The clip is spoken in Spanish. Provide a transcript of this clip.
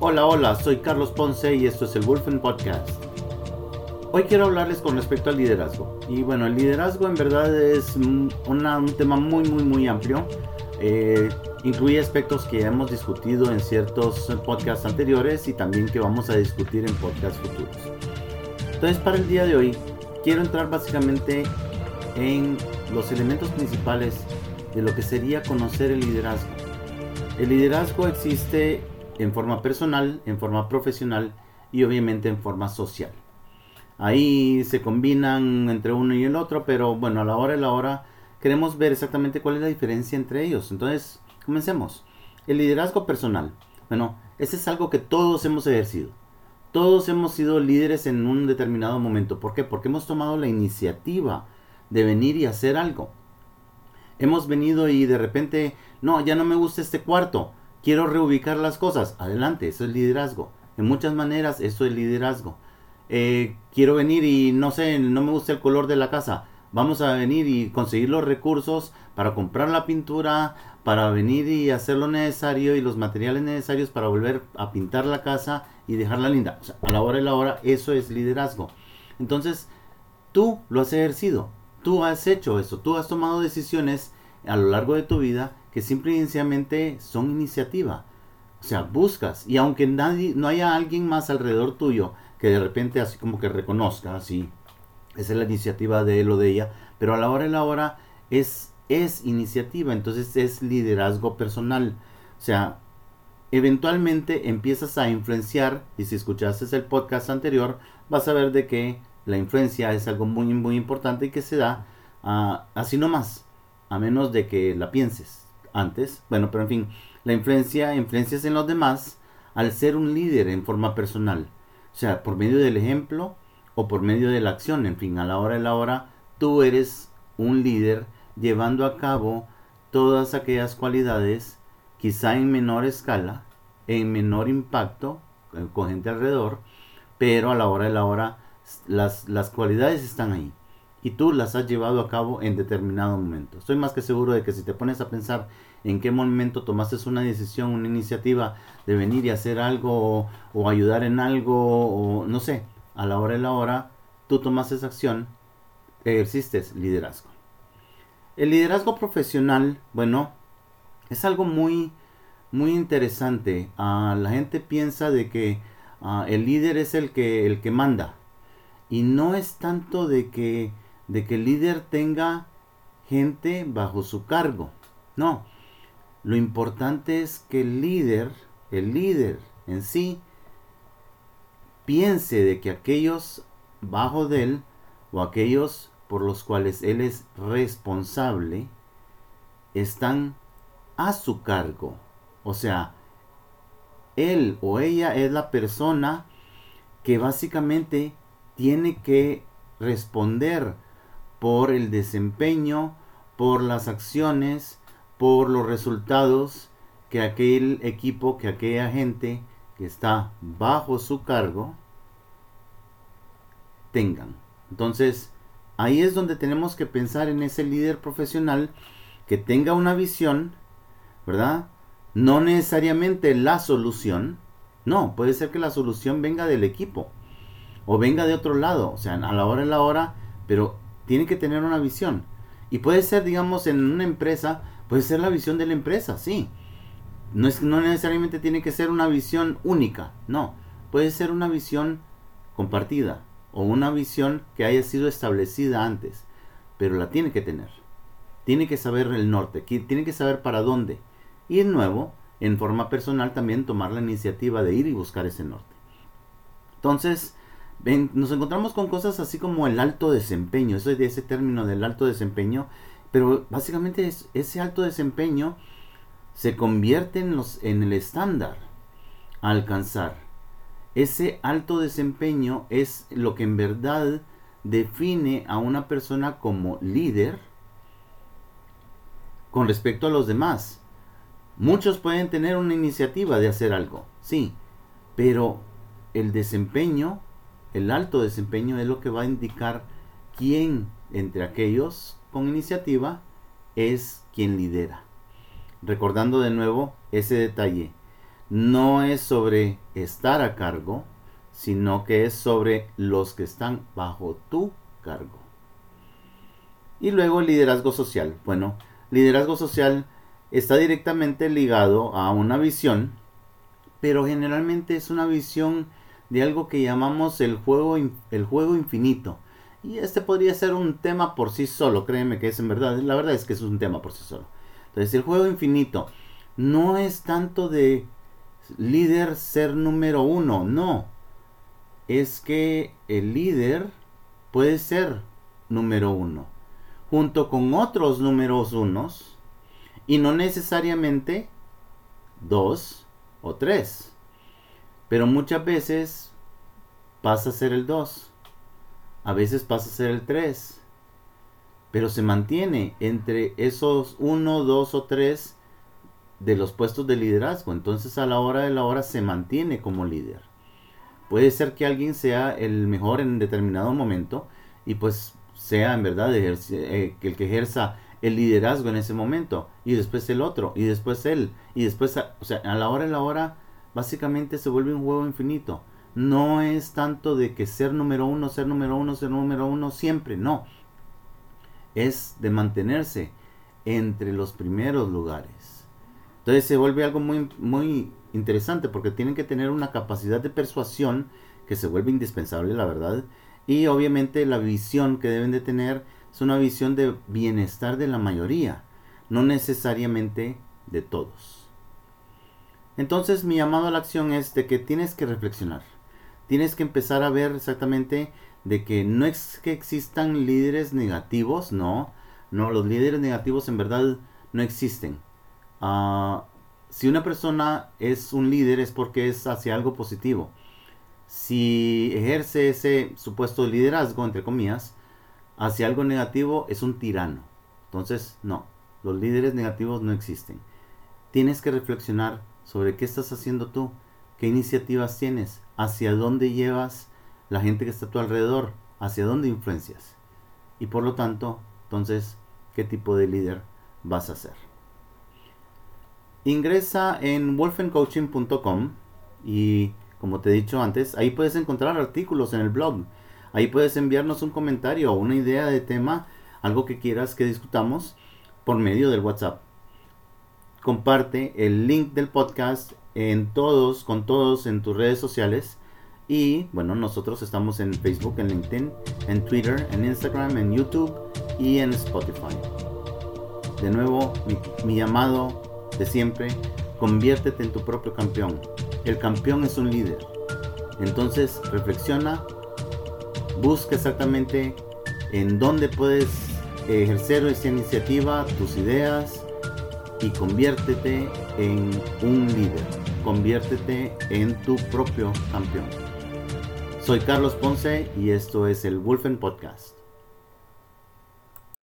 Hola, hola, soy Carlos Ponce y esto es el Wolfen Podcast. Hoy quiero hablarles con respecto al liderazgo. Y bueno, el liderazgo en verdad es un tema muy, muy, muy amplio. Eh, incluye aspectos que ya hemos discutido en ciertos podcasts anteriores y también que vamos a discutir en podcasts futuros. Entonces, para el día de hoy, quiero entrar básicamente en los elementos principales de lo que sería conocer el liderazgo. El liderazgo existe en forma personal, en forma profesional y obviamente en forma social. Ahí se combinan entre uno y el otro, pero bueno, a la hora de la hora queremos ver exactamente cuál es la diferencia entre ellos. Entonces, comencemos. El liderazgo personal. Bueno, ese es algo que todos hemos ejercido. Todos hemos sido líderes en un determinado momento. ¿Por qué? Porque hemos tomado la iniciativa de venir y hacer algo. Hemos venido y de repente, no, ya no me gusta este cuarto quiero reubicar las cosas. Adelante, eso es liderazgo. De muchas maneras, eso es liderazgo. Eh, quiero venir y no sé, no me gusta el color de la casa. Vamos a venir y conseguir los recursos para comprar la pintura, para venir y hacer lo necesario y los materiales necesarios para volver a pintar la casa y dejarla linda. a la hora y la hora, eso es liderazgo. Entonces, tú lo has ejercido, tú has hecho eso, tú has tomado decisiones a lo largo de tu vida que simple y sencillamente son iniciativa. O sea, buscas. Y aunque nadie, no haya alguien más alrededor tuyo que de repente así como que reconozca, así, esa es la iniciativa de él o de ella, pero a la hora y la hora es, es iniciativa, entonces es liderazgo personal. O sea, eventualmente empiezas a influenciar, y si escuchaste el podcast anterior, vas a ver de que la influencia es algo muy, muy importante y que se da uh, así nomás, a menos de que la pienses antes. Bueno, pero en fin, la influencia, influencias en los demás al ser un líder en forma personal. O sea, por medio del ejemplo o por medio de la acción. En fin, a la hora de la hora, tú eres un líder llevando a cabo todas aquellas cualidades, quizá en menor escala, en menor impacto, eh, con gente alrededor, pero a la hora de la hora las, las cualidades están ahí y tú las has llevado a cabo en determinado momento. Estoy más que seguro de que si te pones a pensar en qué momento tomaste una decisión, una iniciativa de venir y hacer algo o, ayudar en algo o no sé, a la hora de la hora, tú tomas esa acción, ejerciste liderazgo. El liderazgo profesional, bueno, es algo muy, muy interesante. Ah, la gente piensa de que ah, el líder es el que, el que manda. Y no es tanto de que de que el líder tenga gente bajo su cargo. No, lo importante es que el líder, el líder en sí, piense de que aquellos bajo de él o aquellos por los cuales él es responsable están a su cargo. O sea, él o ella es la persona que básicamente tiene que responder por el desempeño, por las acciones, por los resultados que aquel equipo, que aquella gente que está bajo su cargo tengan. Entonces, ahí es donde tenemos que pensar en ese líder profesional que tenga una visión, ¿verdad? No necesariamente la solución, no, puede ser que la solución venga del equipo o venga de otro lado, o sea, a la hora en la hora, pero tiene que tener una visión. Y puede ser, digamos, en una empresa, puede ser la visión de la empresa, sí. No, es, no necesariamente tiene que ser una visión única, no. Puede ser una visión compartida o una visión que haya sido establecida antes, pero la tiene que tener. Tiene que saber el norte, tiene que saber para dónde. Y de nuevo, en forma personal también tomar la iniciativa de ir y buscar ese norte. Entonces, nos encontramos con cosas así como el alto desempeño, eso es de ese término del alto desempeño, pero básicamente ese alto desempeño se convierte en, el estándar a alcanzar. Ese alto desempeño es lo que en verdad define a una persona como líder con respecto a los demás. Muchos pueden tener una iniciativa de hacer algo, sí, pero el desempeño el alto desempeño es lo que va a indicar quién entre aquellos con iniciativa es quien lidera. Recordando de nuevo ese detalle, no es sobre estar a cargo, sino que es sobre los que están bajo tu cargo. Y luego liderazgo social. Bueno, liderazgo social está directamente ligado a una visión, pero generalmente es una visión de algo que llamamos el juego, el juego infinito. Y este podría ser un tema por sí solo, créeme que es en verdad, la verdad es que es un tema por sí solo. Entonces el juego infinito no es tanto de líder ser número uno, no. Es que el líder puede ser número uno, junto con otros números unos, y no necesariamente dos o tres. Pero muchas veces pasa a ser el 2, a veces pasa a ser el 3, pero se mantiene entre esos 1, 2 o 3 de los puestos de liderazgo. Entonces a la hora de la hora se mantiene como líder. Puede ser que alguien sea el mejor en determinado momento y pues sea en verdad eh, el que ejerza el liderazgo en ese momento y después el otro y después él y después o sea a la hora de la hora básicamente se vuelve un juego infinito. No es tanto de que ser número uno, ser número uno, ser número uno siempre, no. Es de mantenerse entre los primeros lugares. Entonces se vuelve algo muy, muy interesante porque tienen que tener una capacidad de persuasión que se vuelve indispensable, la verdad. Y obviamente la visión que deben de tener es una visión de bienestar de la mayoría, no necesariamente de todos. Entonces mi llamado a la acción es de que tienes que reflexionar. Tienes que empezar a ver exactamente de que no es que existan líderes negativos, no. No, los líderes negativos en verdad no existen. Ah, si una persona es un líder es porque es hacia algo positivo. Si ejerce ese supuesto liderazgo, entre comillas, hacia algo negativo, es un tirano. Entonces, no, los líderes negativos no existen. Tienes que reflexionar sobre qué estás haciendo tú, qué iniciativas tienes, hacia dónde llevas la gente que está a tu alrededor, hacia dónde influencias. Y por lo tanto, entonces, ¿qué tipo de líder vas a ser? Ingresa en wolfencoaching.com y como te he dicho antes, ahí puedes encontrar artículos en el blog. Ahí puedes enviarnos un comentario o una idea de tema, algo que quieras que discutamos por medio del WhatsApp comparte el link del podcast en todos, con todos en tus redes sociales. Y bueno, nosotros estamos en Facebook, en LinkedIn, en Twitter, en Instagram, en YouTube y en Spotify. De nuevo, mi, llamado de siempre, conviértete en tu propio campeón. El campeón es un líder. Entonces, reflexiona, busca exactamente en dónde puedes ejercer esa iniciativa, tus ideas, y conviértete en un líder, conviértete en tu propio campeón. Soy Carlos Ponce y esto es el Wolfen Podcast.